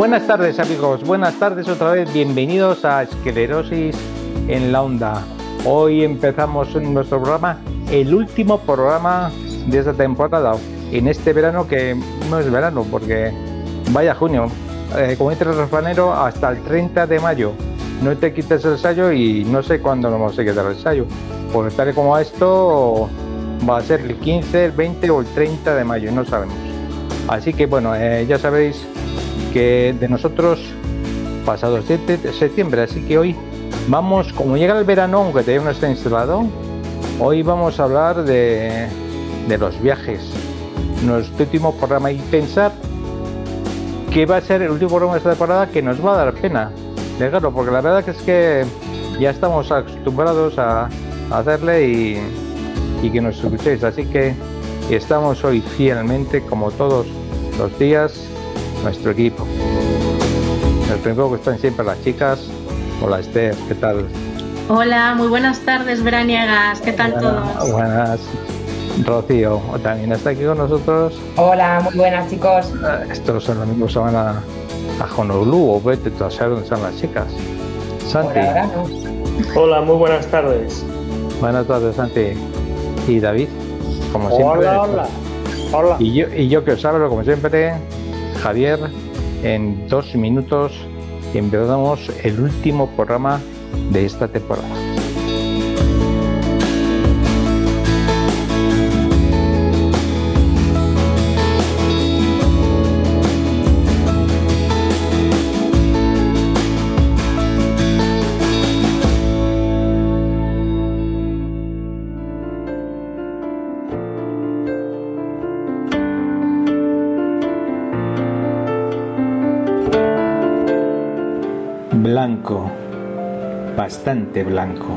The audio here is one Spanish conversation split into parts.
Buenas tardes amigos, buenas tardes otra vez, bienvenidos a Esclerosis en la Onda. Hoy empezamos nuestro programa, el último programa de esta temporada, en este verano que no es verano porque vaya junio, eh, como dice el refranero, hasta el 30 de mayo. No te quites el ensayo y no sé cuándo nos vamos a quitar el ensayo. Porque tal como esto va a ser el 15, el 20 o el 30 de mayo, no sabemos. Así que bueno, eh, ya sabéis que de nosotros pasado 7 de septiembre, así que hoy vamos, como llega el verano, aunque todavía no está instalado, hoy vamos a hablar de, de los viajes. Nuestro último programa y pensar que va a ser el último programa de esta temporada que nos va a dar pena dejarlo, porque la verdad que es que ya estamos acostumbrados a, hacerle y, y que nos escuchéis, así que estamos hoy fielmente, como todos los días, nuestro equipo. Nuestro equipo que están siempre las chicas. Hola Esther, ¿qué tal? Hola, muy buenas tardes, Braniegas, ¿qué tal todos? Buenas. Rocío también está aquí con nosotros. Hola, muy buenas chicos. Eh, estos son los mismos se van a, a Honolulu o vete tú a saber dónde están las chicas. Santi. Hola, muy buenas tardes. Buenas tardes, Santi. Y David, como siempre. Hola, hola. Hola. Y yo, y yo que os hablo, como siempre, Javier, en dos minutos empezamos el último programa de esta temporada. Bastante blanco.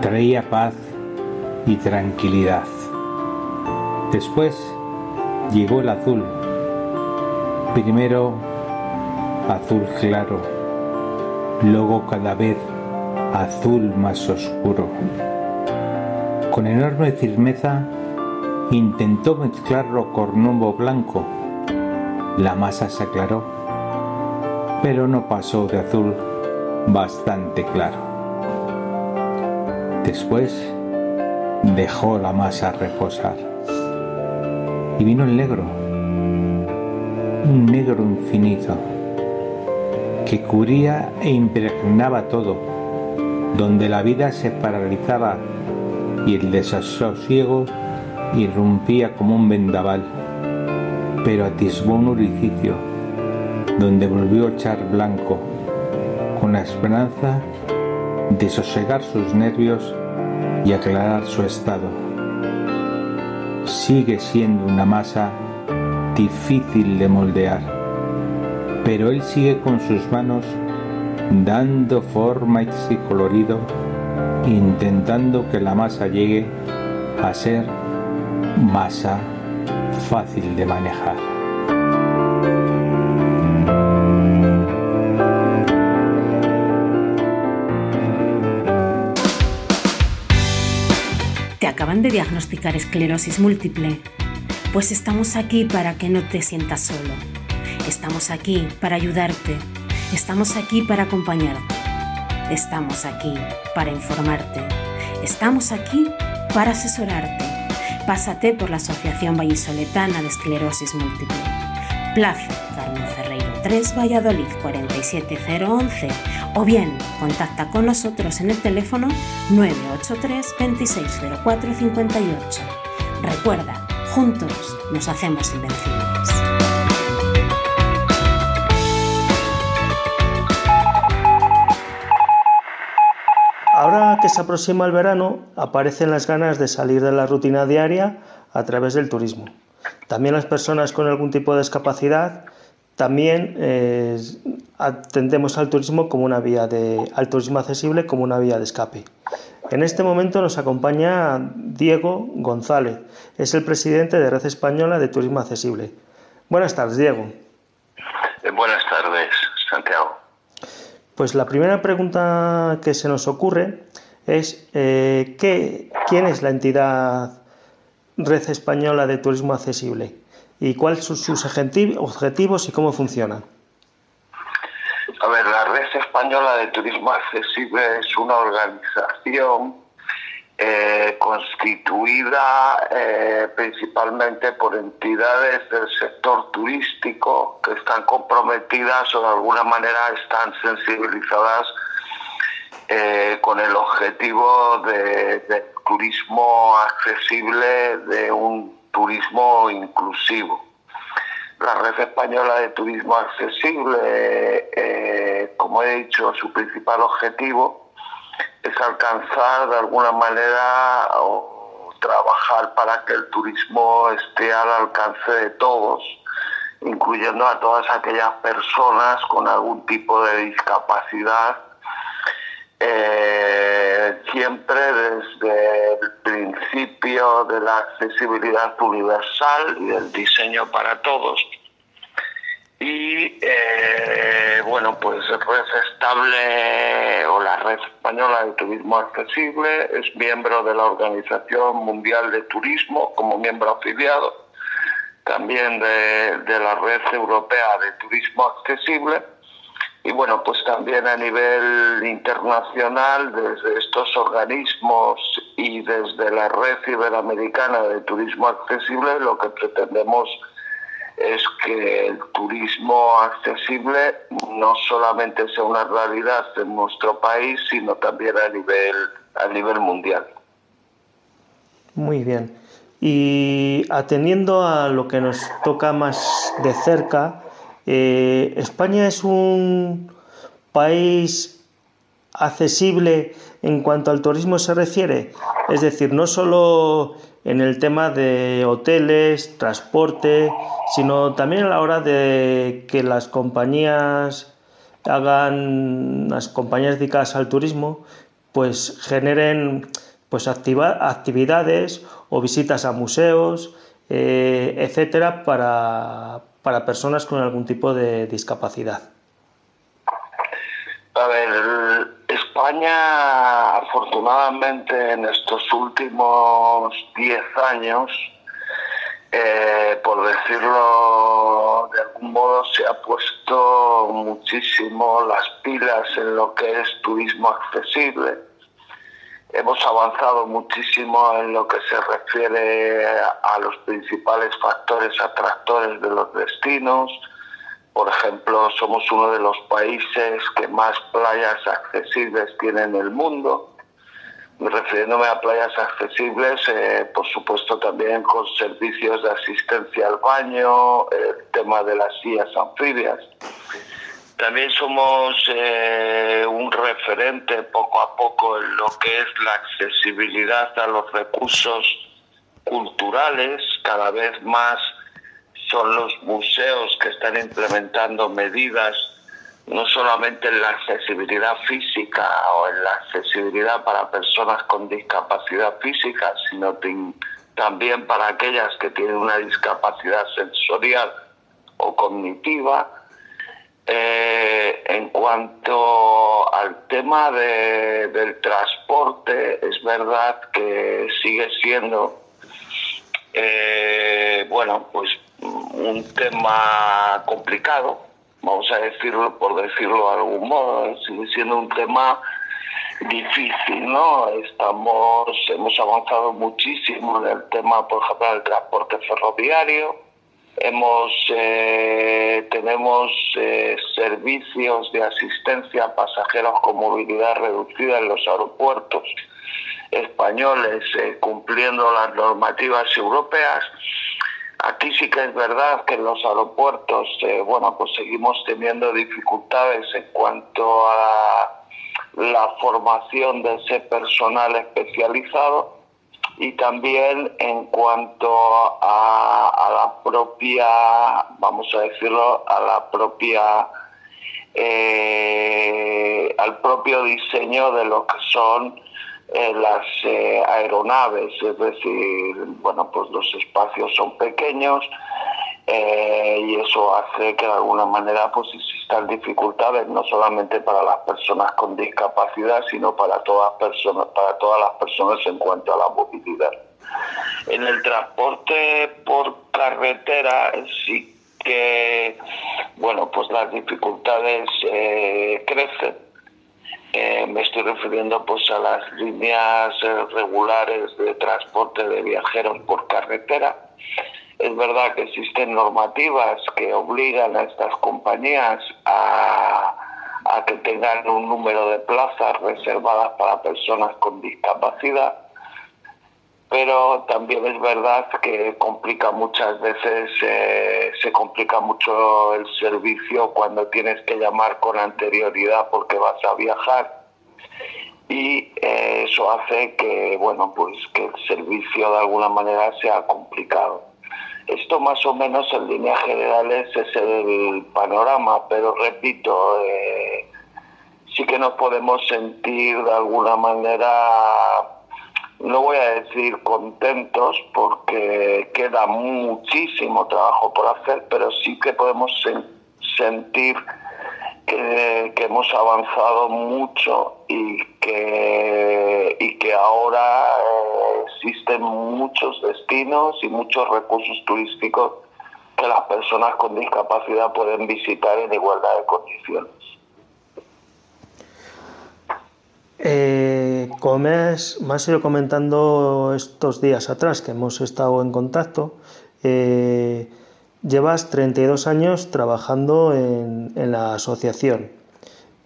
Traía paz y tranquilidad. Después llegó el azul. Primero azul claro, luego cada vez azul más oscuro. Con enorme firmeza intentó mezclarlo con nuevo blanco. La masa se aclaró pero no pasó de azul bastante claro. Después dejó la masa reposar. Y vino el negro, un negro infinito, que cubría e impregnaba todo, donde la vida se paralizaba y el desasosiego irrumpía como un vendaval, pero atisbó un orificio donde volvió a echar blanco, con la esperanza de sosegar sus nervios y aclarar su estado. Sigue siendo una masa difícil de moldear, pero él sigue con sus manos dando forma y colorido, intentando que la masa llegue a ser masa fácil de manejar. Acaban de diagnosticar esclerosis múltiple? Pues estamos aquí para que no te sientas solo. Estamos aquí para ayudarte. Estamos aquí para acompañarte. Estamos aquí para informarte. Estamos aquí para asesorarte. Pásate por la Asociación Vallisoletana de Esclerosis Múltiple. Plaza Carmen Ferreiro 3, Valladolid 47011 o bien contacta con nosotros en el teléfono 983 2604 58. Recuerda, juntos nos hacemos invencibles. Ahora que se aproxima el verano, aparecen las ganas de salir de la rutina diaria a través del turismo. También las personas con algún tipo de discapacidad también eh, atendemos al turismo como una vía de al turismo accesible como una vía de escape. En este momento nos acompaña Diego González, es el presidente de Red Española de Turismo Accesible. Buenas tardes, Diego. Eh, buenas tardes, Santiago. Pues la primera pregunta que se nos ocurre es eh, ¿qué, ¿quién es la entidad Red Española de Turismo Accesible? Y cuáles son sus objetivos y cómo funciona. Española de Turismo Accesible es una organización eh, constituida eh, principalmente por entidades del sector turístico que están comprometidas o de alguna manera están sensibilizadas eh, con el objetivo de, turismo accesible, de un turismo inclusivo. La Red Española de Turismo Accesible, como he dicho, su principal objetivo es alcanzar de alguna manera o trabajar para que el turismo esté al alcance de todos, incluyendo a todas aquellas personas con algún tipo de discapacidad, eh, siempre desde el principio de la accesibilidad universal y del diseño para todos. Y eh, bueno, pues Red Estable o la Red Española de Turismo Accesible es miembro de la Organización Mundial de Turismo como miembro afiliado, también de, de la Red Europea de Turismo Accesible y bueno, pues también a nivel internacional desde estos organismos y desde la Red Iberoamericana de Turismo Accesible lo que pretendemos es que el turismo accesible no solamente sea una realidad en nuestro país, sino también a nivel, a nivel mundial. Muy bien. Y atendiendo a lo que nos toca más de cerca, eh, España es un país accesible en cuanto al turismo se refiere. Es decir, no solo en el tema de hoteles, transporte, sino también a la hora de que las compañías hagan, las compañías dedicadas al turismo, pues generen pues actividades o visitas a museos, eh, etcétera, para, para personas con algún tipo de discapacidad. A ver, España afortunadamente en estos últimos 10 años, eh, por decirlo de algún modo, se ha puesto muchísimo las pilas en lo que es turismo accesible. Hemos avanzado muchísimo en lo que se refiere a los principales factores atractores de los destinos, por ejemplo, somos uno de los países que más playas accesibles tiene en el mundo. Refiriéndome a playas accesibles, eh, por supuesto también con servicios de asistencia al baño, el tema de las sillas anfibias. También somos eh, un referente poco a poco en lo que es la accesibilidad a los recursos culturales, cada vez más son los museos que están implementando medidas no solamente en la accesibilidad física o en la accesibilidad para personas con discapacidad física, sino también para aquellas que tienen una discapacidad sensorial o cognitiva. Eh, en cuanto al tema del transporte, es verdad que sigue siendo, eh, bueno, pues un tema complicado, vamos a decirlo por decirlo de algún modo, sigue siendo un tema difícil, ¿no? Estamos, hemos avanzado muchísimo en el tema, por ejemplo, del transporte ferroviario, hemos, eh, tenemos eh, servicios de asistencia a pasajeros con movilidad reducida en los aeropuertos españoles, eh, cumpliendo las normativas europeas. Aquí sí que es verdad que en los aeropuertos, bueno, pues seguimos teniendo dificultades en cuanto a la, formación de ese personal especializado y también en cuanto a, la propia, vamos a decirlo, a la propia, eh, al propio diseño de lo que son las eh, aeronaves, es decir, bueno, pues los espacios son pequeños eh, y eso hace que de alguna manera pues existan dificultades no solamente para las personas con discapacidad, sino para todas personas, para todas las personas en cuanto a la movilidad. En el transporte por carretera sí que, bueno, pues las dificultades eh, crecen. Eh, me estoy refiriendo pues a las líneas regulares de transporte de viajeros por carretera. Es verdad que existen normativas que obligan a estas compañías a que tengan un número de plazas reservadas para personas con discapacidad, pero también es verdad que complica muchas veces, eh, se complica mucho el servicio cuando tienes que llamar con anterioridad porque vas a viajar y eh, eso hace que, bueno, pues que el servicio de alguna manera sea complicado. Esto más o menos en líneas generales es el panorama, pero repito, eh, sí que nos podemos sentir de alguna manera, no voy a decir contentos porque queda muchísimo trabajo por hacer, pero sí que podemos sentir que, hemos avanzado mucho y que, y que ahora eh, existen muchos destinos y muchos recursos turísticos que las personas con discapacidad pueden visitar en igualdad de condiciones. Eh, como me has, ido comentando estos días atrás que hemos estado en contacto, eh, Llevas 32 años trabajando en, la asociación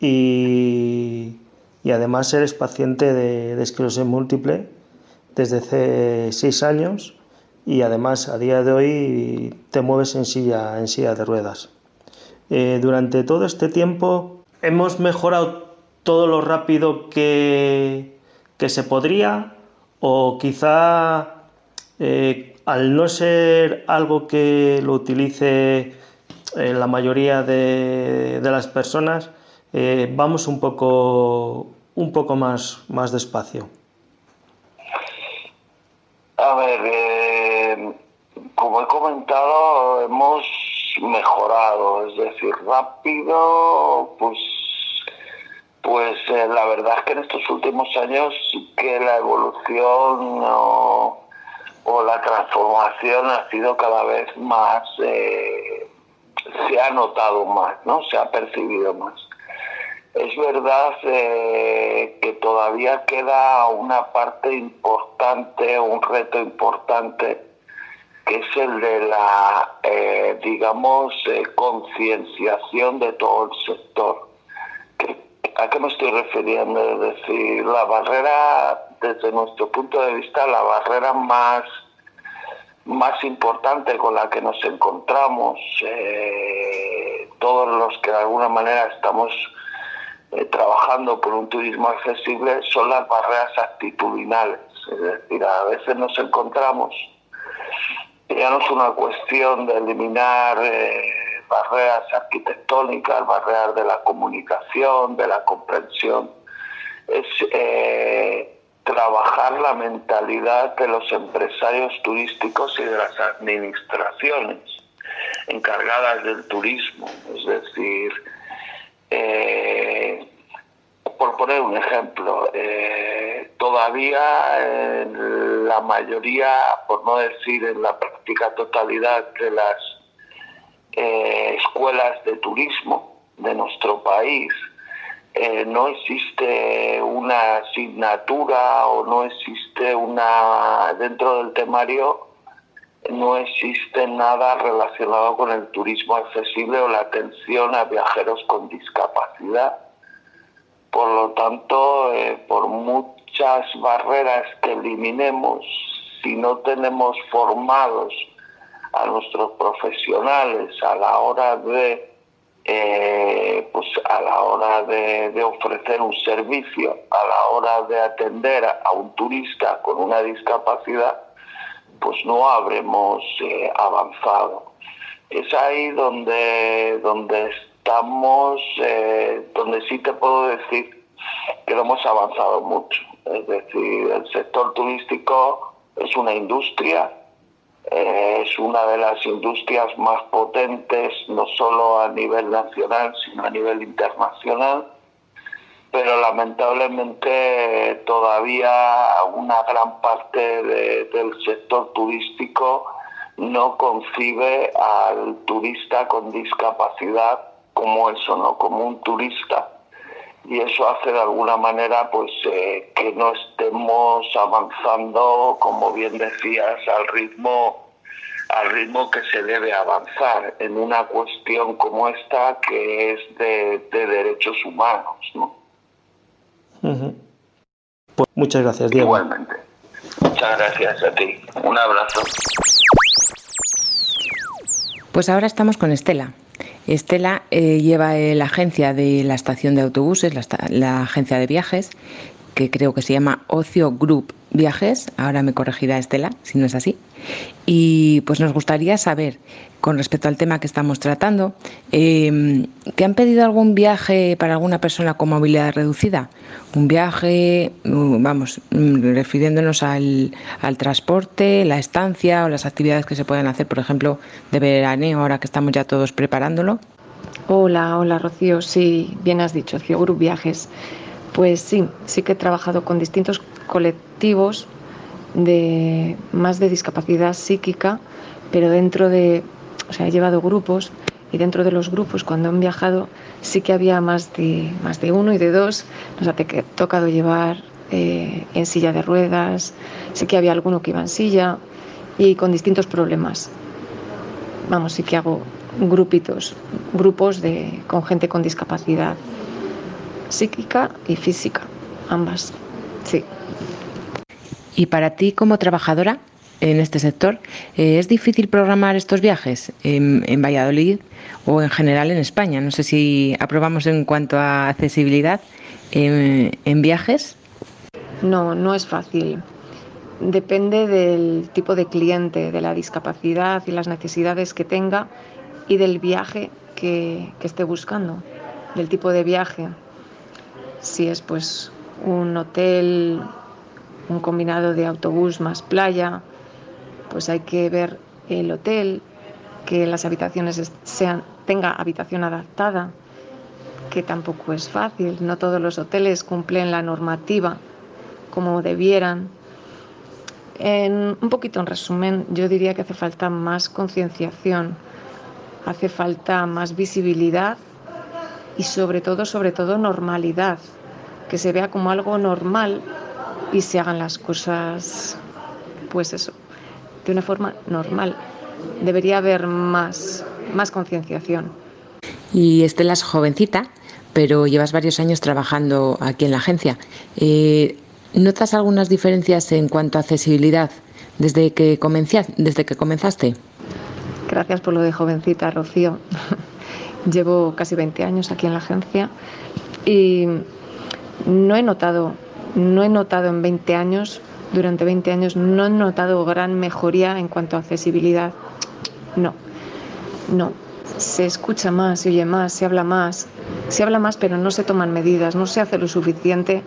y, además eres paciente de, esclerosis múltiple desde hace 6 años y además a día de hoy te mueves en silla, en silla de ruedas. Eh, durante todo este tiempo hemos mejorado todo lo rápido que, que se podría o quizá eh, al no ser algo que lo utilice eh, la mayoría de, las personas, eh, vamos un poco, un poco más, más despacio. A ver, eh, como he comentado, hemos mejorado, es decir, rápido, pues pues la verdad es que en estos últimos años que la evolución no, o la transformación ha sido cada vez más, eh, se ha notado más, ¿no? Se ha percibido más. Es verdad eh, que todavía queda una parte importante, un reto importante, que es el de la, eh, digamos, concienciación de todo el sector. ¿A qué me estoy refiriendo? Es decir, la barrera desde nuestro punto de vista, la barrera más, más importante con la que nos encontramos eh, todos los que de alguna manera estamos eh, trabajando por un turismo accesible son las barreras actitudinales. Es decir, a veces nos encontramos, ya no es una cuestión de eliminar eh, barreras arquitectónicas, barreras de la comunicación, de la comprensión, es trabajar la mentalidad de los empresarios turísticos y de las administraciones encargadas del turismo. Es decir, eh, por poner un ejemplo, eh, todavía en la mayoría, por no decir en la práctica totalidad de las eh, escuelas de turismo de nuestro país, eh, no existe una asignatura o no existe una dentro del temario no existe nada relacionado con el turismo accesible o la atención a viajeros con discapacidad. Por lo tanto, eh, por muchas barreras que eliminemos, si no tenemos formados a nuestros profesionales a la hora de eh, pues a la hora de, ofrecer un servicio, a la hora de atender a, un turista con una discapacidad, pues no habremos eh, avanzado. Es ahí donde, donde estamos, eh, donde sí te puedo decir que hemos avanzado mucho. Es decir, el sector turístico es una industria es una de las industrias más potentes, no solo a nivel nacional, sino a nivel internacional, pero lamentablemente todavía una gran parte del sector turístico no concibe al turista con discapacidad como eso, ¿no? Como un turista. Y eso hace de alguna manera pues eh, que no estemos avanzando, como bien decías, al ritmo al ritmo que se debe avanzar en una cuestión como esta que es de, derechos humanos, ¿no? pues muchas gracias, Diego. Igualmente. Muchas gracias a ti. Un abrazo. Pues ahora estamos con Estela. Estela eh, lleva la agencia de la estación de autobuses, la, agencia de viajes, que creo que se llama Ocio Group Viajes. Ahora me corregirá Estela, si no es así. Y pues nos gustaría saber, con respecto al tema que estamos tratando, eh, ¿que han pedido algún viaje para alguna persona con movilidad reducida? Un viaje, vamos, mm, refiriéndonos al, al, transporte, la estancia o las actividades que se pueden hacer, por ejemplo, de veraneo, ahora que estamos ya todos preparándolo. Hola, hola Rocío, sí, bien has dicho, Cio Group Viajes. Pues sí, sí que he trabajado con distintos colectivos de más de discapacidad psíquica, pero dentro de, o sea, he llevado grupos y dentro de los grupos cuando han viajado sí que había más de, más de uno y de dos, nos ha tocado llevar eh, en silla de ruedas, sí que había alguno que iba en silla y con distintos problemas. Vamos, sí que hago grupitos, grupos de, con gente con discapacidad psíquica y física, ambas, sí. Y para ti como trabajadora en este sector, eh, ¿es difícil programar estos viajes en, Valladolid o en general en España? No sé si aprobamos en cuanto a accesibilidad en, en viajes. No, no es fácil. Depende del tipo de cliente, de la discapacidad y las necesidades que tenga y del viaje que, que esté buscando, del tipo de viaje. Si es pues un hotel un combinado de autobús más playa, pues hay que ver el hotel, que las habitaciones sean, tenga habitación adaptada, que tampoco es fácil, no todos los hoteles cumplen la normativa como debieran. En, un poquito en resumen, yo diría que hace falta más concienciación, hace falta más visibilidad y sobre todo, sobre todo normalidad, que se vea como algo normal y se hagan las cosas, pues eso, de una forma normal. Debería haber más, más concienciación. Y Estela es jovencita, pero llevas varios años trabajando aquí en la agencia. Eh, ¿Notas algunas diferencias en cuanto a accesibilidad desde que, desde que comenzaste? Gracias por lo de jovencita, Rocío. Llevo casi 20 años aquí en la agencia y no he notado no he notado en 20 años, durante 20 años, no he notado gran mejoría en cuanto a accesibilidad. No, no. Se escucha más, se oye más, se habla más, se habla más, pero no se toman medidas, no se hace lo suficiente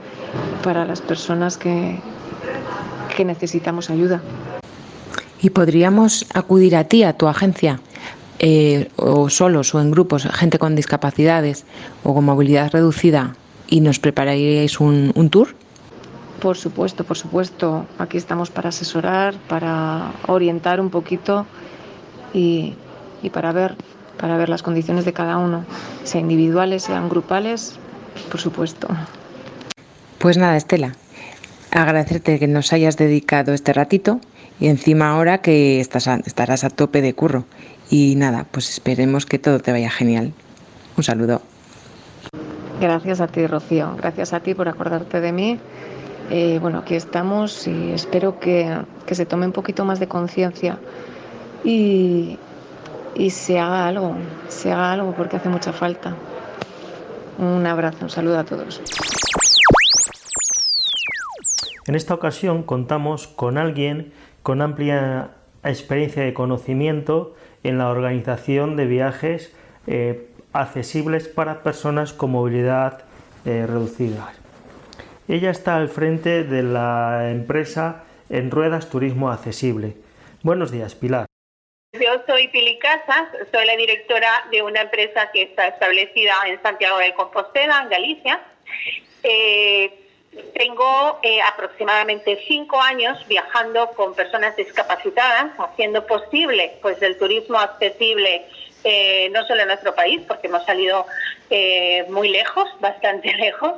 para las personas que, que necesitamos ayuda. ¿Y podríamos acudir a ti, a tu agencia, eh, o solos o en grupos, gente con discapacidades o con movilidad reducida, y nos prepararíais un, un tour? Por supuesto, por supuesto. Aquí estamos para asesorar, para orientar un poquito y, para ver para ver las condiciones de cada uno, sean individuales, sean grupales, por supuesto. Pues nada, Estela, agradecerte que nos hayas dedicado este ratito y encima ahora que estás estarás a tope de curro. Y nada, pues esperemos que todo te vaya genial. Un saludo. Gracias a ti, Rocío. Gracias a ti por acordarte de mí eh, bueno, aquí estamos y espero que, se tome un poquito más de conciencia y, y se haga algo, se haga algo porque hace mucha falta. Un abrazo, un saludo a todos. En esta ocasión contamos con alguien con amplia experiencia y conocimiento en la organización de viajes eh, accesibles para personas con movilidad eh, reducida. Ella está al frente de la empresa En Ruedas Turismo Accesible. Buenos días, Pilar. Yo soy Pili Casas, soy la directora de una empresa que está establecida en Santiago de Compostela, en Galicia. Eh, tengo eh, aproximadamente cinco años viajando con personas discapacitadas, haciendo posible pues el turismo accesible eh, no solo en nuestro país, porque hemos salido eh, muy lejos, bastante lejos.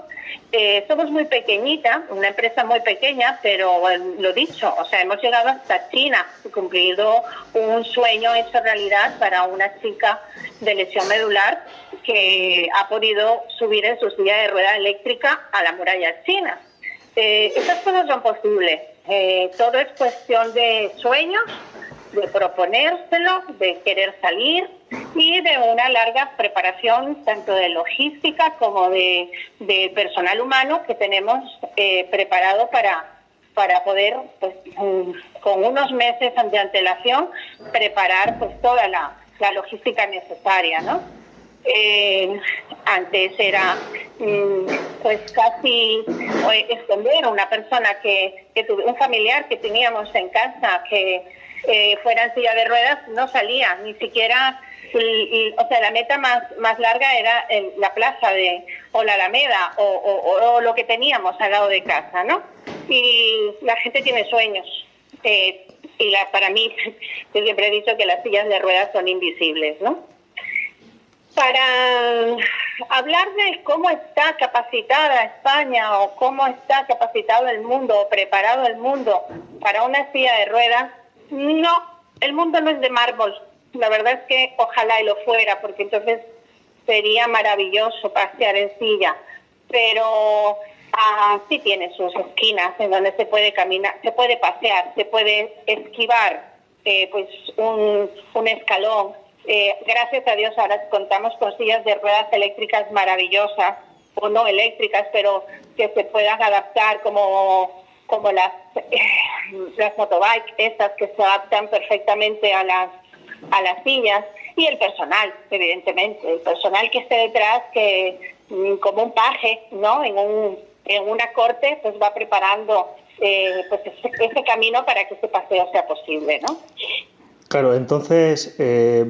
somos muy pequeñita, una empresa muy pequeña, pero lo dicho, o sea, hemos llegado hasta China, cumplido un sueño hecho realidad para una chica de lesión medular que ha podido subir en su silla de rueda eléctrica a la muralla china. Eh, esas cosas son posibles. Eh, todo es cuestión de sueños, de proponérselo, de querer salir y de una larga preparación tanto de logística como de, personal humano que tenemos eh, preparado para, para poder, pues, mm, con unos meses de antelación, preparar pues toda la, la logística necesaria, ¿no? Eh, antes era mm, pues casi esconder una persona que, que tuve, un familiar que teníamos en casa que eh, fuera en silla de ruedas no salía ni siquiera o sea la meta más más larga era la plaza de o la alameda o, lo que teníamos al lado de casa no y la gente tiene sueños eh, y la, para mí yo siempre he dicho que las sillas de ruedas son invisibles no para hablar de cómo está capacitada España o cómo está capacitado el mundo o preparado el mundo para una silla de ruedas, no, el mundo no es de mármol. La verdad es que ojalá y lo fuera, porque entonces sería maravilloso pasear en silla. Pero ah, sí tiene sus esquinas en donde se puede caminar, se puede pasear, se puede esquivar eh, pues un, un escalón, eh, gracias a Dios ahora contamos con sillas de ruedas eléctricas maravillosas, o no eléctricas, pero que se puedan adaptar como, como las, eh, las motobikes, estas que se adaptan perfectamente a las, a las sillas, y el personal, evidentemente, el personal que esté detrás, que mm, como un paje, ¿no? En, un, en una corte, pues va preparando eh, pues ese, camino para que ese paseo sea posible, ¿no? Claro, entonces, eh,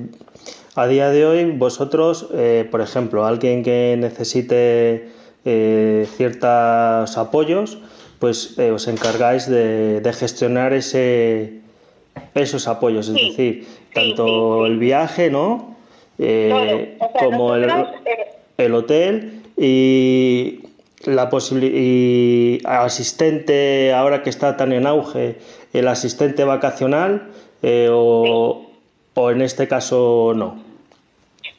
a día de hoy, vosotros, eh, por ejemplo, alguien que necesite eh, ciertos apoyos, pues os encargáis de, gestionar ese, esos apoyos, es decir, tanto el viaje, ¿no? como el, el, hotel y la y asistente, ahora que está tan en auge, el asistente vacacional eh, o, o, en este caso no.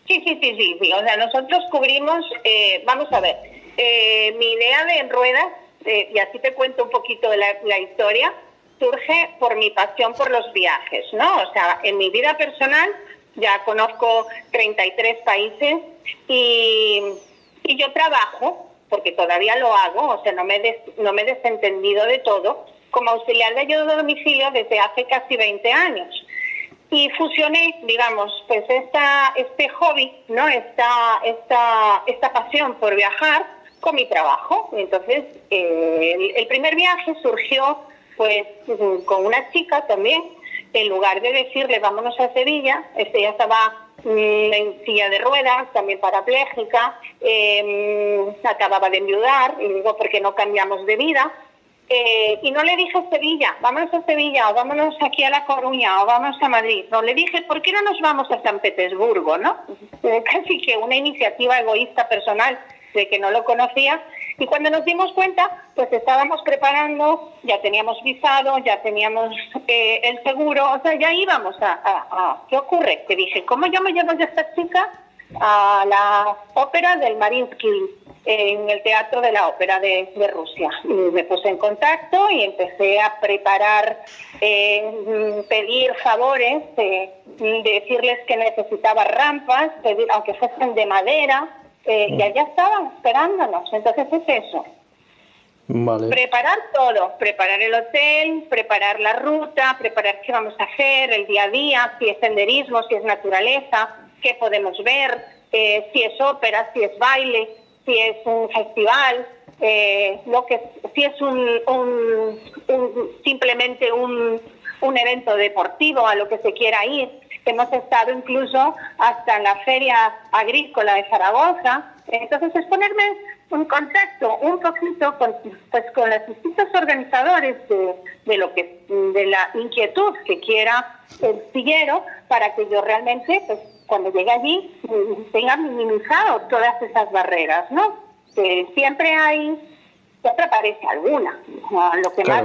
Sí, sí, sí, sí, O sea, nosotros cubrimos, eh, vamos a ver, eh, mi idea de En Ruedas, y así te cuento un poquito de la, la historia, surge por mi pasión por los viajes, ¿no? O sea, en mi vida personal ya conozco 33 países y, y yo trabajo, porque todavía lo hago, o sea, no me, no me he desentendido de todo, como auxiliar de ayuda a domicilio desde hace casi 20 años. Y fusioné, digamos, pues esta, este hobby, ¿no? Esta, esta, esta pasión por viajar con mi trabajo. Entonces, eh, el, primer viaje surgió pues con una chica también, en lugar de decirle vámonos a Sevilla, este ya estaba mm, en silla de ruedas, también parapléjica, eh, acababa de enviudar, y digo, ¿por qué no cambiamos de vida? Eh, y no le dije a Sevilla, vámonos a Sevilla, o vámonos aquí a La Coruña, o vamos a Madrid. No, le dije, ¿por qué no nos vamos a San Petersburgo? ¿no? Casi que una iniciativa egoísta personal de que no lo conocía. Y cuando nos dimos cuenta, pues estábamos preparando, ya teníamos visado, ya teníamos eh, el seguro, o sea, ya íbamos a, ¿Qué ocurre? Que dije, ¿cómo yo me llevo a esta chica a la ópera del Marinsky? en el Teatro de la Ópera de, Rusia. me puse en contacto y empecé a preparar, eh, pedir favores, decirles que necesitaba rampas, pedir, aunque fuesen de madera, eh, y allá estaban esperándonos. Entonces es eso. Preparar todo, preparar el hotel, preparar la ruta, preparar qué vamos a hacer, el día a día, si es senderismo, si es naturaleza, qué podemos ver, eh, si es ópera, si es baile si es un festival, eh, lo que si es un, simplemente un, un, evento deportivo a lo que se quiera ir. Hemos estado incluso hasta en la feria agrícola de Zaragoza. Entonces es ponerme un contacto un poquito con, pues, con los distintos organizadores de, lo que de la inquietud que quiera el sillero para que yo realmente pues cuando llegue allí tenga minimizado todas esas barreras no que siempre hay siempre aparece alguna lo que más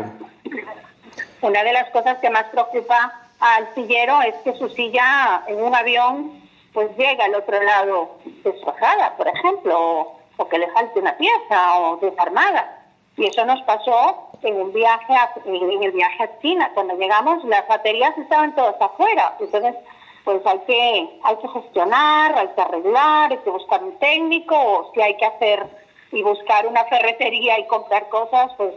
una de las cosas que más preocupa al sillero es que su silla en un avión pues llega al otro lado destrozada, por ejemplo, o, que le falte una pieza o desarmada. Y eso nos pasó en un viaje en el viaje a China. Cuando llegamos las baterías estaban todas afuera. Entonces, pues hay que, hay que gestionar, hay que arreglar, hay que buscar un técnico, o si hay que hacer y buscar una ferretería y comprar cosas, pues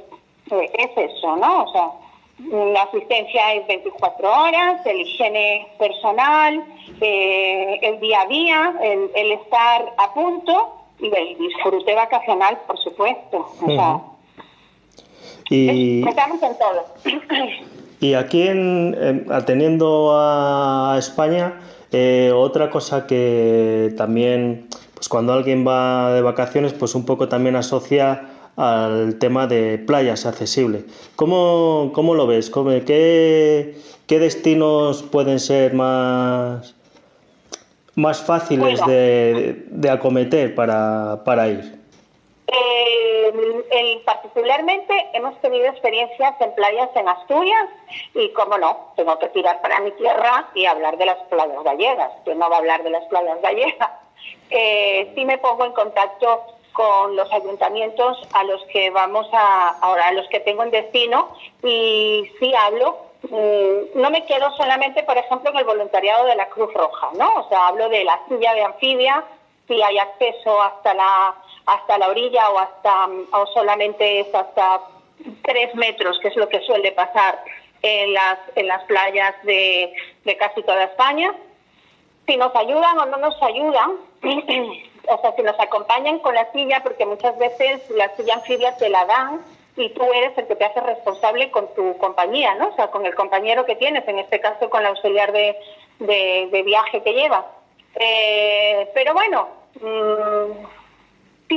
eh, es eso, ¿no? O sea, la asistencia es 24 horas, el higiene personal, eh, el día a día, el, estar a punto y el disfrute vacacional, por supuesto. y, estamos en todo. Y aquí, en, atendiendo a España, eh, otra cosa que también, pues cuando alguien va de vacaciones, pues un poco también asocia al tema de playas accesibles. ¿Cómo, cómo lo ves? ¿Qué, ¿Qué, destinos pueden ser más, más fáciles de, de, acometer para, para ir? Eh, particularmente hemos tenido experiencias en playas en Asturias y, como no, tengo que tirar para mi tierra y hablar de las playas gallegas. que no va a hablar de las playas gallegas? Eh, sí me pongo en contacto con los ayuntamientos a los que vamos a, ahora a los que tengo en destino y sí hablo. Mm, no me quedo solamente, por ejemplo, en el voluntariado de la Cruz Roja, ¿no? O sea, hablo de la silla de anfibia, si hay acceso hasta la hasta la orilla o hasta o solamente es hasta tres metros, que es lo que suele pasar en las en las playas de, de casi toda España. Si nos ayudan o no nos ayudan, o sea, si nos acompañan con la silla, porque muchas veces la silla anfibia te la dan y tú eres el que te hace responsable con tu compañía, ¿no? O sea, con el compañero que tienes, en este caso con la auxiliar de, de, viaje que lleva. Eh, pero bueno, mm,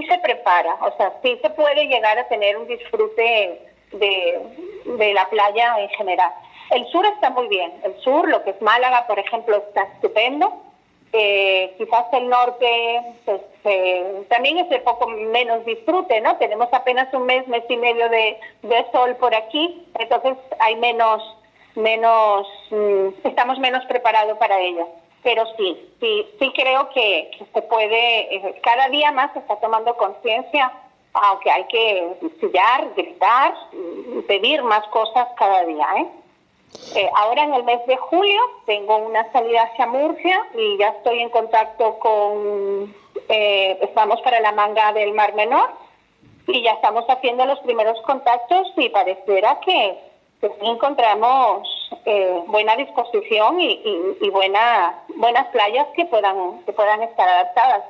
sí se prepara, o sea, sí se puede llegar a tener un disfrute de, de la playa en general. El sur está muy bien, el sur, lo que es Málaga, por ejemplo, está estupendo eh, quizás el norte pues, eh, también es de poco menos disfrute, ¿no? Tenemos apenas un mes, mes y medio de, sol por aquí, entonces hay menos, menos, mm, estamos menos preparados para ello. Pero sí, sí, sí creo que, se puede, eh, cada día más se está tomando conciencia, aunque hay que chillar, gritar, pedir más cosas cada día, ¿eh? Eh, ahora en el mes de julio tengo una salida hacia Murcia y ya estoy en contacto con, eh, estamos para la manga del Mar Menor y ya estamos haciendo los primeros contactos y pareciera que, encontramos eh, buena disposición y, y, buenas playas que puedan, que puedan estar adaptadas.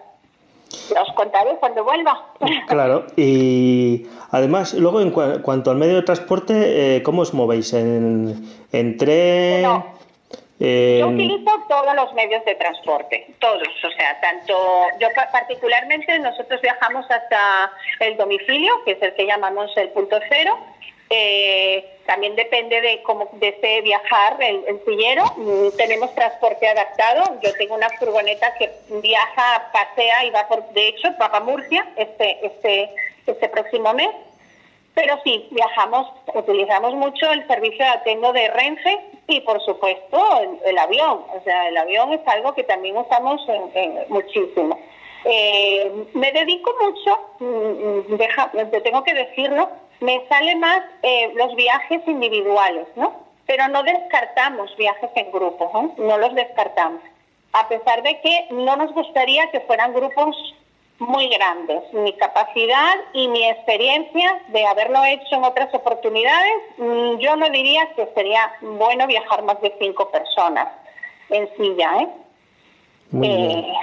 Los contaré cuando vuelva. Claro, y además, luego en cuanto al medio de transporte, eh, ¿cómo os movéis? ¿En, tren? Yo utilizo todos los medios de transporte, todos, o sea, tanto, yo particularmente nosotros viajamos hasta el domicilio, que es el que llamamos el punto cero, eh, también depende de cómo desee viajar el, el sillero. Mm, tenemos transporte adaptado. Yo tengo una furgoneta que viaja, pasea y va por, de hecho, va a Murcia este, este, este próximo mes. Pero sí, viajamos, utilizamos mucho el servicio de atendo de Renfe y, por supuesto, el, avión. O sea, el avión es algo que también usamos muchísimo. Eh, me dedico mucho, mm, mm, deja, tengo que decirlo, me sale más eh, los viajes individuales, ¿no? Pero no descartamos viajes en grupo, ¿no? no los descartamos. A pesar de que no nos gustaría que fueran grupos muy grandes. Mi capacidad y mi experiencia de haberlo hecho en otras oportunidades, mm, yo no diría que sería bueno viajar más de cinco personas en silla. ¿eh? eh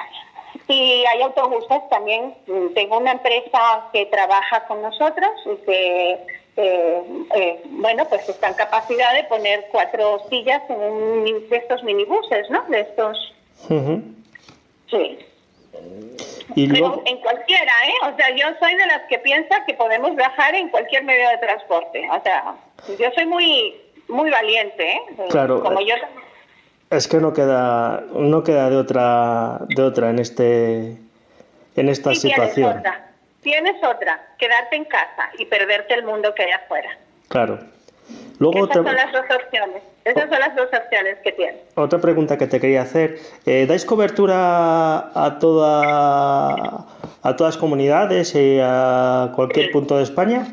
y hay autobuses también. Tengo una empresa que trabaja con nosotros y que, eh, eh, bueno, pues está en capacidad de poner cuatro sillas en un de estos minibuses, ¿no? De estos. Sí. Y Pero en cualquiera, ¿eh? O sea, yo soy de las que piensa que podemos viajar en cualquier medio de transporte. O sea, yo soy muy muy valiente, ¿eh? Claro. Como yo... Es que no queda no queda de otra de otra en este en esta situación. Tienes otra, tienes otra, quedarte en casa y perderte el mundo que hay afuera. Claro. Esas son las dos opciones. Esas son las dos opciones que tienes. Otra pregunta que te quería hacer. Eh, ¿Dais cobertura a toda a todas comunidades y a cualquier punto de España?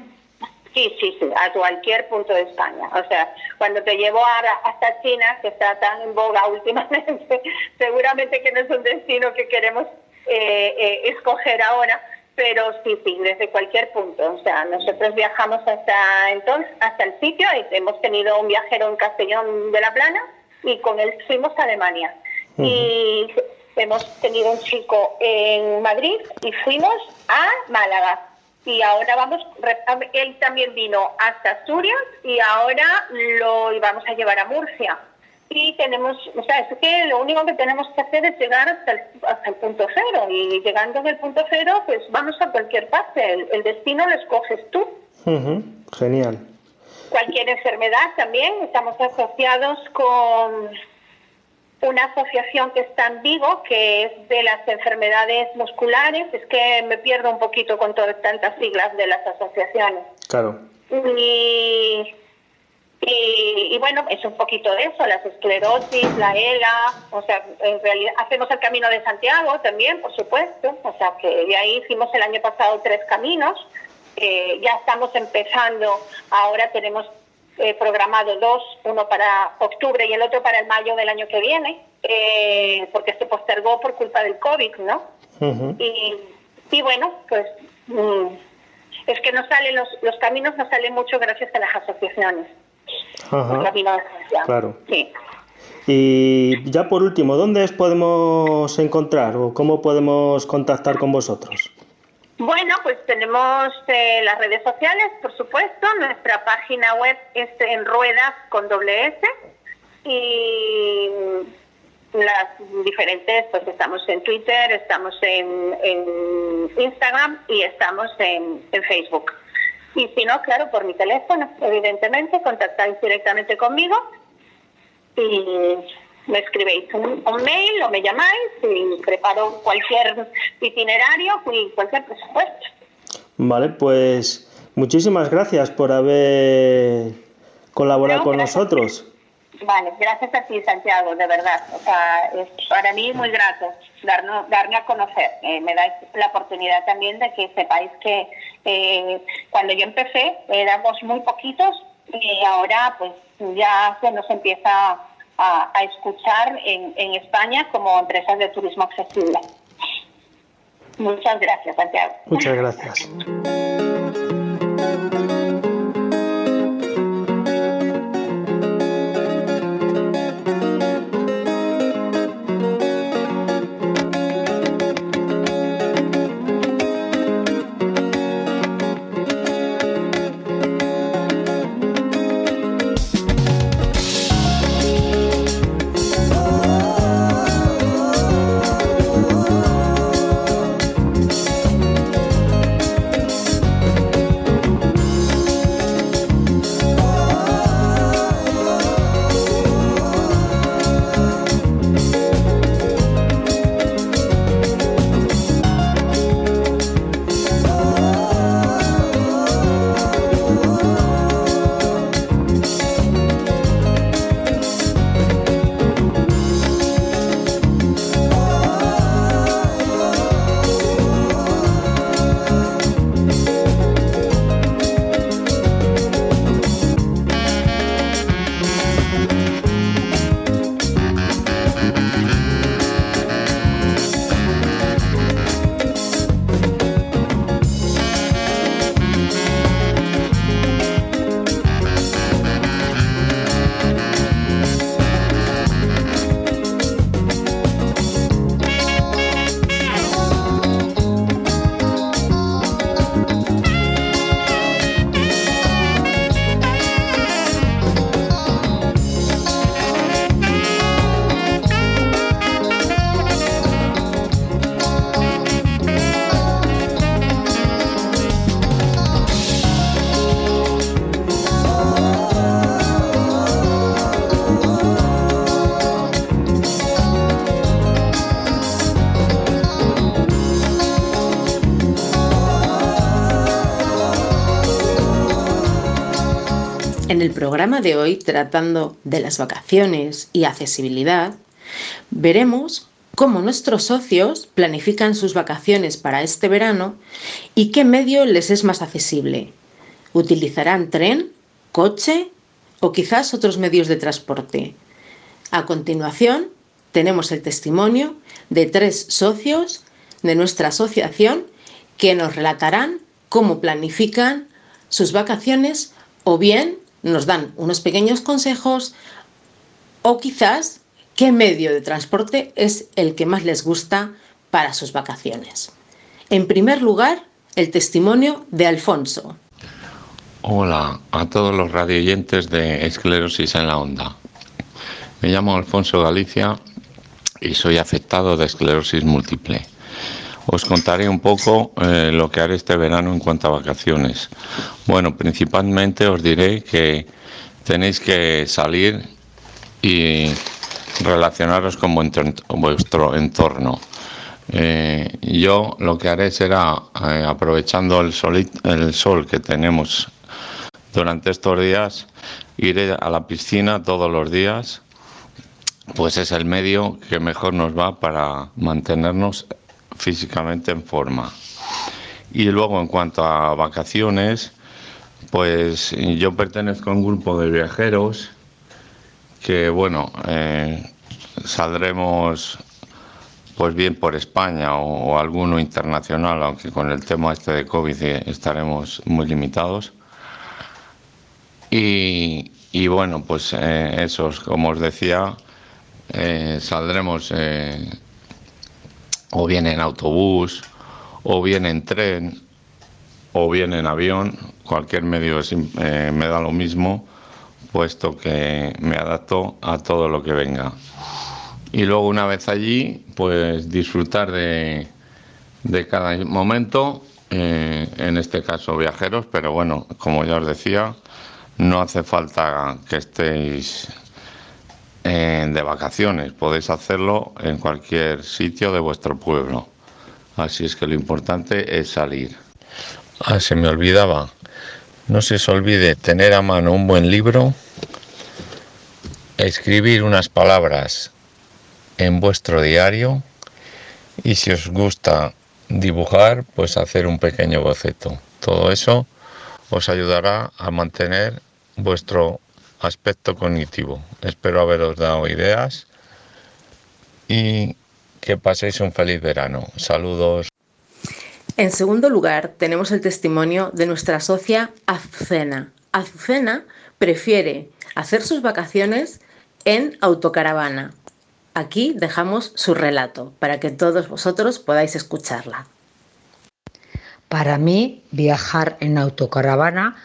Sí, sí, sí, a cualquier punto de España. O sea, cuando te llevo ahora hasta China, que está tan en boga últimamente, seguramente que no es un destino que queremos eh, eh, escoger ahora, pero sí, sí, desde cualquier punto. O sea, nosotros viajamos hasta entonces, hasta el sitio, y hemos tenido un viajero en Castellón de la Plana y con él fuimos a Alemania. Y hemos tenido un chico en Madrid y fuimos a Málaga. Y ahora vamos, él también vino hasta Asturias y ahora lo íbamos a llevar a Murcia y tenemos, o sea, es que lo único que tenemos que hacer es llegar hasta el, hasta el punto cero y llegando del punto cero, pues vamos a cualquier parte, el, destino lo escoges tú. Genial. Cualquier enfermedad también, estamos asociados con una asociación que está en Vigo, que es de las enfermedades musculares, es que me pierdo un poquito con todas tantas siglas de las asociaciones. Claro. Y y, bueno, es un poquito de eso, las esclerosis, la ELA, o sea, en realidad hacemos el Camino de Santiago también, por supuesto, o sea, que de ahí hicimos el año pasado tres caminos, ya estamos empezando, ahora tenemos eh, programado dos, uno para octubre y el otro para el mayo del año que viene, eh, porque se postergó por culpa del COVID, ¿no? y, y, bueno, pues mm, es que nos salen los, los caminos nos salen mucho gracias a las asociaciones. Claro. Y ya por último, ¿dónde os podemos encontrar o cómo podemos contactar con vosotros? Bueno, pues tenemos eh, las redes sociales, por supuesto. Nuestra página web es en ruedas con doble S. Y las diferentes, pues estamos en Twitter, estamos en, Instagram y estamos en Facebook. Y si no, claro, por mi teléfono, evidentemente, contactáis directamente conmigo y me escribéis un, mail o me llamáis y preparo cualquier itinerario y cualquier presupuesto. Vale, pues muchísimas gracias por haber colaborado con nosotros. Vale, gracias a ti, Santiago, de verdad. O sea, es para mí muy grato darnos, darme a conocer. Eh, me da la oportunidad también de que sepáis que eh, cuando yo empecé éramos muy poquitos y ahora pues ya se nos empieza a, escuchar en, en España como empresas de turismo accesible. Muchas gracias, Santiago. Muchas gracias. En el programa de hoy, tratando de las vacaciones y accesibilidad, veremos cómo nuestros socios planifican sus vacaciones para este verano y qué medio les es más accesible. ¿Utilizarán tren, coche o quizás otros medios de transporte? A continuación, tenemos el testimonio de tres socios de nuestra asociación que nos relatarán cómo planifican sus vacaciones o bien nos dan unos pequeños consejos o quizás qué medio de transporte es el que más les gusta para sus vacaciones. En primer lugar, el testimonio de Alfonso. Hola a todos los radioyentes de Esclerosis en la Onda. Me llamo Alfonso Galicia y soy afectado de esclerosis múltiple. Os contaré un poco eh, lo que haré este verano en cuanto a vacaciones. Bueno, principalmente os diré que tenéis que salir y relacionaros con vuestro entorno. Eh, yo lo que haré será, eh, aprovechando el el sol que tenemos durante estos días, iré a la piscina todos los días, pues es el medio que mejor nos va para mantenernos físicamente en forma. Y luego en cuanto a vacaciones, pues yo pertenezco a un grupo de viajeros que, bueno, eh, saldremos pues bien por España o, alguno internacional, aunque con el tema este de COVID estaremos muy limitados. Y, y bueno, pues eh, esos, como os decía, eh, saldremos o bien en autobús, o bien en tren, o bien en avión, cualquier medio eh, me da lo mismo, puesto que me adapto a todo lo que venga. Y luego una vez allí, pues disfrutar de, de cada momento, eh, en este caso viajeros, pero bueno, como ya os decía, no hace falta que estéis de vacaciones. Podéis hacerlo en cualquier sitio de vuestro pueblo. Así es que lo importante es salir. Ah, se me olvidaba. No se os olvide tener a mano un buen libro, escribir unas palabras en vuestro diario y si os gusta dibujar, pues hacer un pequeño boceto. Todo eso os ayudará a mantener vuestro aspecto cognitivo. Espero haberos dado ideas y que paséis un feliz verano. Saludos. En segundo lugar, tenemos el testimonio de nuestra socia Azucena. Azucena prefiere hacer sus vacaciones en autocaravana. Aquí dejamos su relato para que todos vosotros podáis escucharla. Para mí, viajar en autocaravana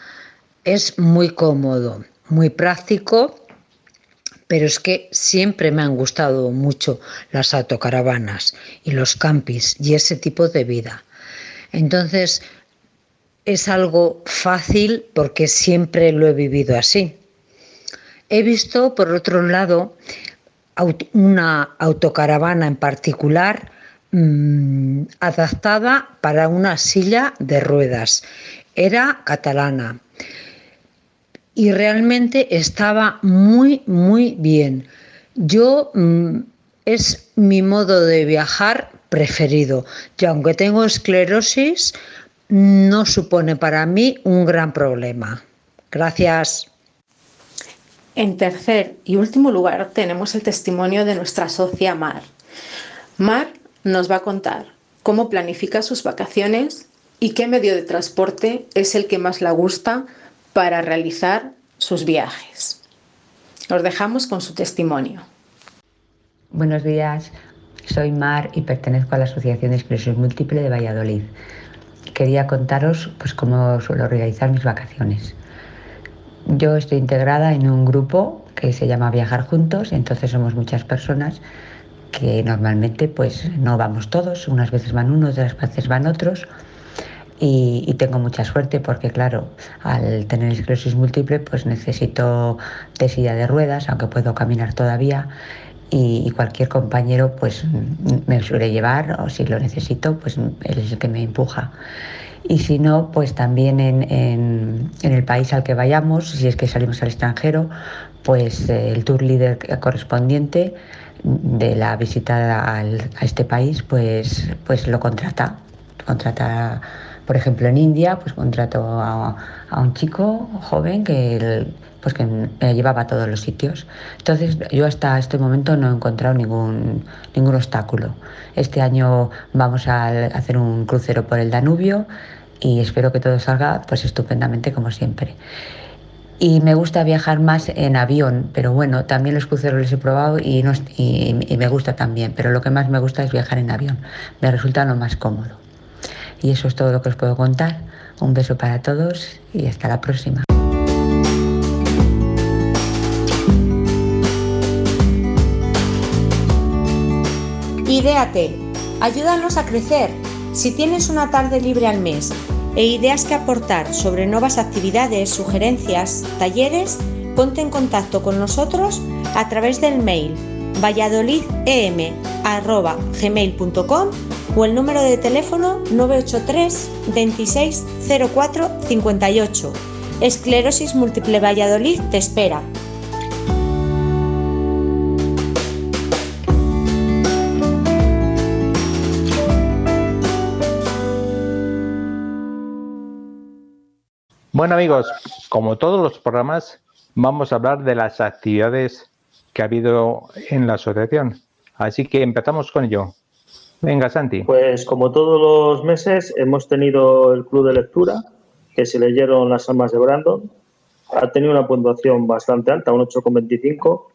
es muy cómodo muy práctico, pero es que siempre me han gustado mucho las autocaravanas y los campis y ese tipo de vida. Entonces, es algo fácil porque siempre lo he vivido así. He visto, por otro lado, una autocaravana en particular mm, adaptada para una silla de ruedas. Era catalana y realmente estaba muy, muy bien. Yo mm, es mi modo de viajar preferido y aunque tengo esclerosis, no supone para mí un gran problema. Gracias. En tercer y último lugar tenemos el testimonio de nuestra socia Mar. Mar nos va a contar cómo planifica sus vacaciones y qué medio de transporte es el que más le gusta para realizar sus viajes. Los dejamos con su testimonio. Buenos días, soy Mar y pertenezco a la Asociación de Esclerosis Múltiple de Valladolid. Quería contaros pues, cómo suelo realizar mis vacaciones. Yo estoy integrada en un grupo que se llama Viajar Juntos, entonces somos muchas personas que normalmente pues no vamos todos, unas veces van unos, otras veces van otros, y, tengo mucha suerte porque, claro, al tener esclerosis múltiple, pues necesito de silla de ruedas, aunque puedo caminar todavía. Y, cualquier compañero pues me suele llevar o si lo necesito pues él es el que me empuja y si no, pues también en, el país al que vayamos, si es que salimos al extranjero, pues eh, el tour líder correspondiente de la visita a este país, pues, pues lo contrata. Contrata, por ejemplo, en India, pues contrató a, un chico joven que, pues que me llevaba a todos los sitios. Entonces, yo hasta este momento no he encontrado ningún, ningún obstáculo. Este año vamos a hacer un crucero por el Danubio y espero que todo salga pues estupendamente como siempre. Y me gusta viajar más en avión, pero bueno, también los cruceros los he probado y, no, y, me gusta también, pero lo que más me gusta es viajar en avión, me resulta lo más cómodo. Y eso es todo lo que os puedo contar. Un beso para todos y hasta la próxima. Ideate, ayúdanos a crecer si tienes una tarde libre al mes e ideas que aportar sobre nuevas actividades, sugerencias, talleres, ponte en contacto con nosotros a través del mail valladolidem.gmail.com o el número de teléfono 983 26 04 58. Esclerosis Múltiple Valladolid te espera. Bueno amigos, como todos los programas, vamos a hablar de las actividades que ha habido en la asociación. Así que empezamos con ello. Venga, Santi. Pues como todos los meses hemos tenido el club de lectura, que se leyeron las almas de Brandon. Ha tenido una puntuación bastante alta, un 8,25.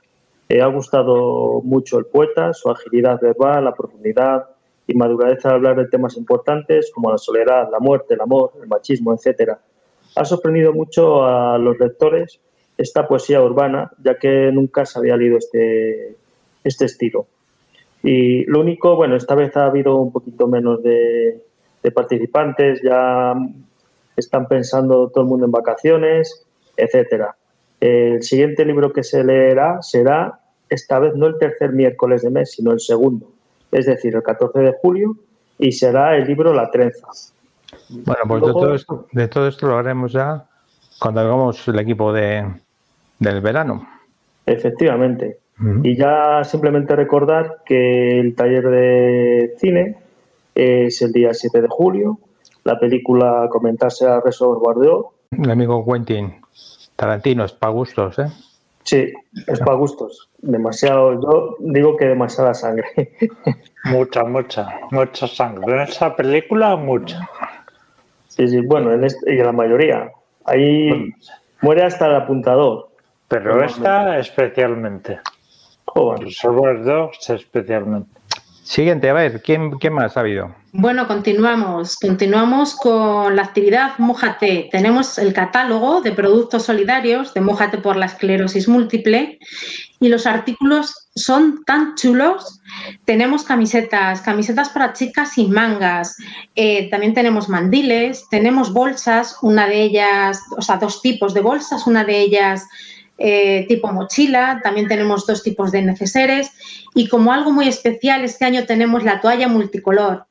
Eh, ha gustado mucho el poeta, su agilidad verbal, la profundidad y madurez al hablar de temas importantes como la soledad, la muerte, el amor, el machismo, etcétera ha sorprendido mucho a los lectores esta poesía urbana, ya que nunca se había leído este, este estilo. Y lo único, bueno, esta vez ha habido un poquito menos de, participantes, ya están pensando todo el mundo en vacaciones, etcétera. El siguiente libro que se leerá será, esta vez no el tercer miércoles de mes, sino el segundo, es decir, el 14 de julio, y será el libro La trenza. Bueno, pues de, todo esto, de todo esto lo haremos ya cuando hagamos el equipo de, del verano. Efectivamente. Y ya simplemente recordar que el taller de cine es el día 7 de julio. La película comentarse a Resort Guardeo. El amigo Quentin Tarantino es para gustos, ¿eh? Sí, es para gustos. Demasiado, yo digo que demasiada sangre. mucha, mucha, mucha sangre. En esa película, mucha. Sí, sí, bueno, en este, y en la mayoría. Ahí muere hasta el apuntador. Pero esta especialmente. Joder. Los Dogs especialmente. Siguiente, a ver, ¿quién, ¿qué más ha habido? Bueno, continuamos. Continuamos con la actividad Mójate. Tenemos el catálogo de productos solidarios de Mójate por la esclerosis múltiple y los artículos son tan chulos. Tenemos camisetas, camisetas para chicas sin mangas. Eh, también tenemos mandiles, tenemos bolsas, una de ellas, o sea, dos tipos de bolsas, una de ellas eh, tipo mochila, también tenemos dos tipos de neceseres y como algo muy especial este año tenemos la toalla multicolor.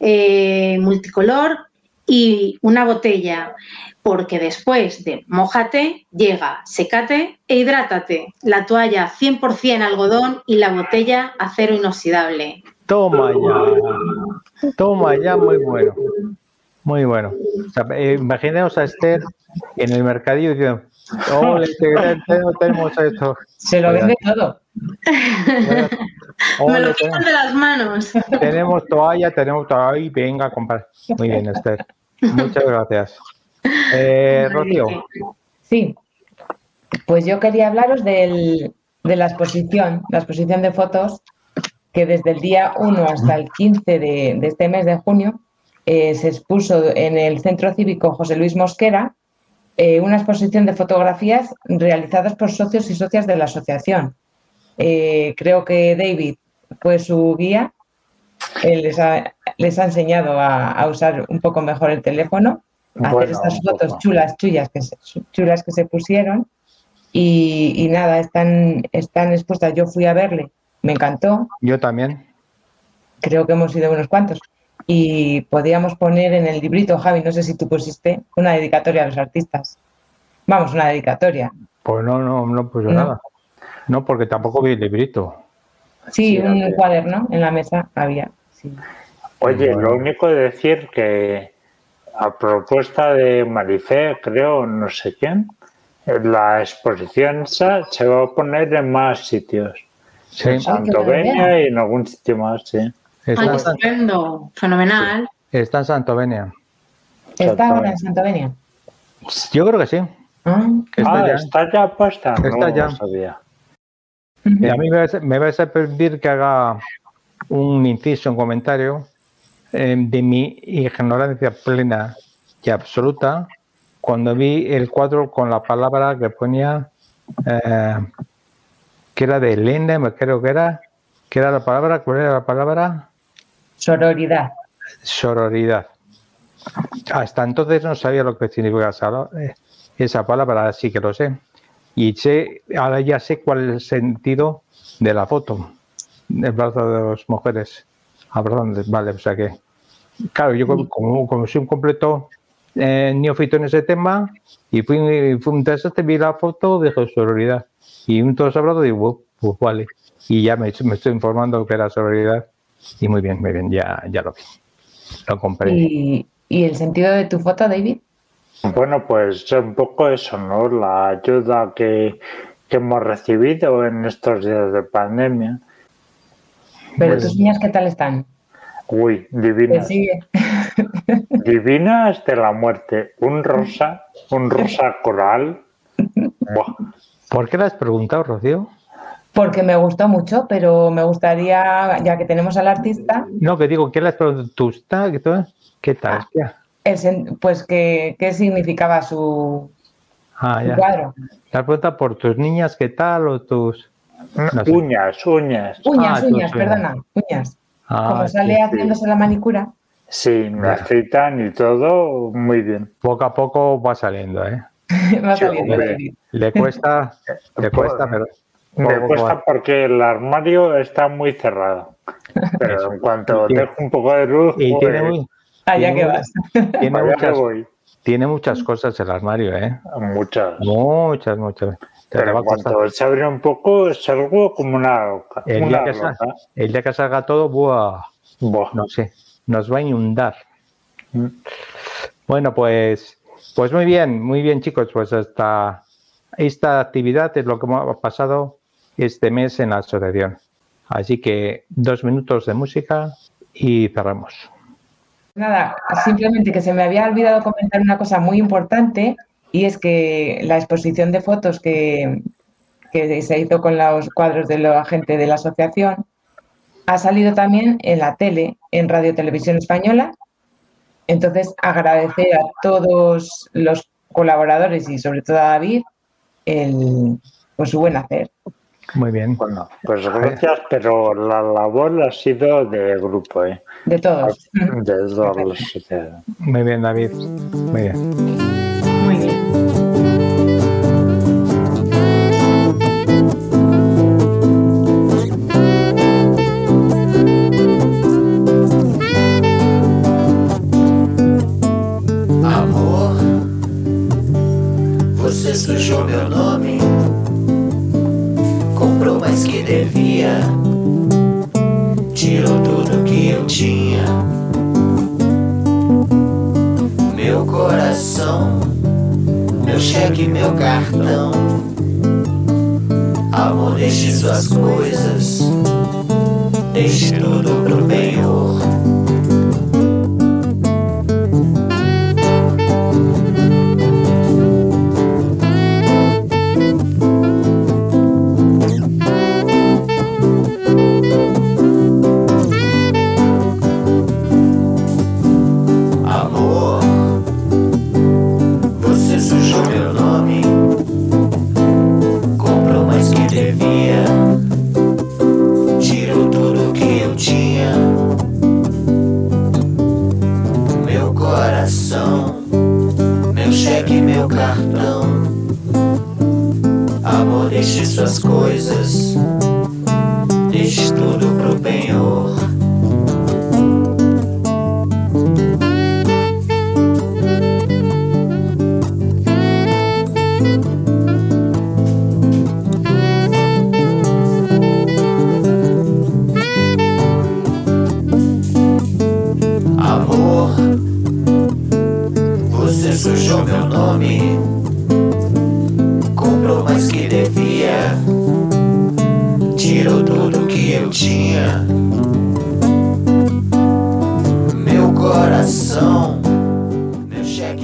Eh, multicolor y una botella, porque después de mojate, llega secate e hidrátate. La toalla 100% algodón y la botella acero inoxidable. Toma ya, toma ya, muy bueno, muy bueno. Eh, imaginemos a Esther en el mercadillo oh, tenemos esto. Se lo vende todo. Me lo quitan de las manos. Tenemos toalla, tenemos toalla. Venga a comprar. Muy bien, Esther. Muchas gracias. Eh, Rocío. Sí. Pues yo quería hablaros de la exposición, la exposición de fotos que desde el día 1 hasta el 15 de, este mes de junio eh, se expuso en el Centro Cívico José Luis Mosquera eh, una exposición de fotografías realizadas por socios y socias de la asociación. Eh, creo que David fue su guía, les, ha, enseñado a, usar un poco mejor el teléfono, a hacer estas fotos chulas, chulas que, se, chulas que se pusieron. Y, nada, están, están expuestas. Yo fui a verle, me encantó. Yo también. Creo que hemos ido unos cuantos. Y podíamos poner en el librito, Javi, no sé si tú pusiste, una dedicatoria a los artistas. Vamos, una dedicatoria. Pues no, no, no puse nada. No, porque tampoco vi el librito. Sí, un cuaderno en la mesa había. Oye, lo único de decir que a propuesta de Marifé, creo, no sé quién, la exposición esa se va a poner en más sitios. En Santovenia y en algún sitio más, sí. Está, estupendo, fenomenal. Está en Santovenia. ¿Está ahora en Santovenia? Yo creo que sí. Ah, está, ah, ya. está ya puesta. Está no ya. sabía. Y a mí me, me vais a pedir que haga un inciso, un comentario eh, de mi ignorancia plena y absoluta cuando vi el cuadro con la palabra que ponía eh, que era de Elena, creo que era, que era la palabra, ¿cuál era la palabra? Sororidad. Sororidad. Hasta entonces no sabía lo que significaba esa, eh, esa palabra, así que lo sé. Y sé, ahora ya sé cuál es el sentido de la foto, del brazo de dos mujeres. Ah, vale, o sea que, claro, yo como, soy un completo eh, neófito en ese tema y fui, fui un interesante, vi la foto, de sororidad. Y un todos hablado, digo, pues vale. Y ya me, me, estoy informando que era sororidad. Y muy bien, muy bien, ya, ya lo vi. Lo compré. ¿Y, ¿Y el sentido de tu foto, David? Bueno, pues un poco eso, ¿no? La ayuda que, que hemos recibido en estos días de pandemia. Pero pues, tus niñas, ¿qué tal están? Uy, divinas. divinas de la muerte. Un rosa, un rosa coral. Buah. ¿Por qué le has preguntado, Rocío? Porque me gustó mucho, pero me gustaría, ya que tenemos al artista. No, que digo, ¿qué le has preguntado? ¿Tú estás? ¿Qué tal? Ah, el, pues, ¿qué, ¿qué significaba su, ah, su cuadro? ¿Te has preguntado por tus niñas qué tal o tus. No sé. Uñas, uñas. Uñas, ah, uñas, perdona, uñas. Ah, Como sale sí, haciéndose sí. la manicura. Sí, me afeitan y todo muy bien. Poco a poco va saliendo, ¿eh? va saliendo. Le, le cuesta, le cuesta, pero. Me cuesta porque el armario está muy cerrado. Pero en cuanto dejo un poco de luz. Y pues, tiene muy, Allá tiene, que vas. Tiene muchas, tiene muchas cosas el armario, ¿eh? Muchas. Muchas, muchas. Pero cuando se abre un poco es algo como una loca. El, una día, que salga, el día que salga todo, buah, buah. no sé, nos va a inundar. Mm. Bueno, pues, pues muy bien, muy bien chicos, pues esta, esta actividad es lo que ha pasado este mes en la asociación. Así que dos minutos de música y cerramos. Nada, simplemente que se me había olvidado comentar una cosa muy importante y es que la exposición de fotos que, se hizo con los cuadros de la gente de la asociación ha salido también en la tele, en Radio Televisión Española. Entonces, agradecer a todos los colaboradores y sobre todo a David el, pues, su buen hacer. Muy bien. Bueno, pues gracias, pero la labor ha sido de grupo, ¿eh? De todos. De todos. Muy bien, David. Muy bien. Muy bien. Amor, você sujou meu nome, mais que devia, tirou tudo que eu tinha. Meu coração, meu cheque, meu cartão. Amor, deixe suas coisas, deixe tudo pro penhor.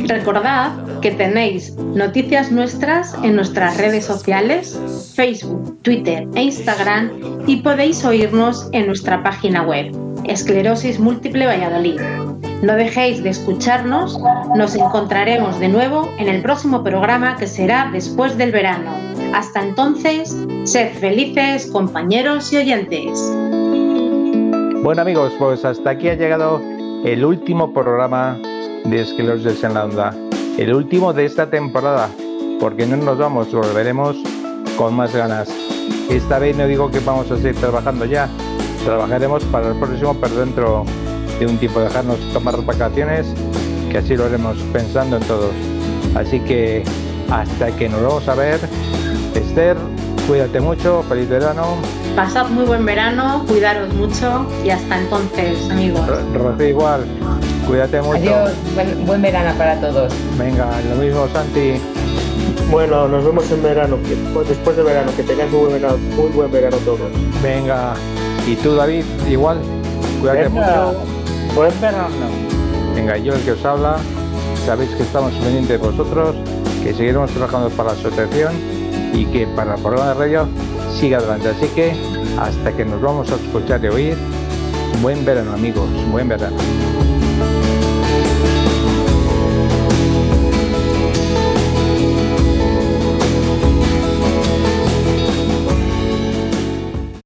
Recordad que tenéis noticias nuestras en nuestras redes sociales, Facebook, Twitter e Instagram y podéis oírnos en nuestra página web, Esclerosis Múltiple Valladolid. No dejéis de escucharnos, nos encontraremos de nuevo en el próximo programa que será después del verano. Hasta entonces, sed felices compañeros y oyentes. Bueno amigos, pues hasta aquí ha llegado el último programa de Esclerosis en la Onda. El último de esta temporada, porque no nos vamos, volveremos con más ganas. Esta vez no digo que vamos a seguir trabajando ya, trabajaremos para el próximo, pero dentro de un tiempo, dejarnos tomar vacaciones, que así lo haremos pensando en todos. Así que hasta que nos vamos a ver, Esther, cuídate mucho, feliz verano. Pasad muy buen verano, cuidaros mucho y hasta entonces, amigos. Rocío igual, cuídate mucho. Adiós, buen, buen verano para todos. Venga, lo mismo Santi. Bueno, nos vemos en verano, que- pues después de verano, que tengáis muy buen verano, muy buen verano todos. Venga, y tú David, igual, cuídate Venga. mucho. Buen verano. Venga, yo el que os habla, sabéis que estamos pendientes de vosotros, que seguiremos trabajando para la asociación y que para el programa de radio siga adelante. Así que hasta que nos vamos a escuchar y oír, buen verano amigos, buen verano.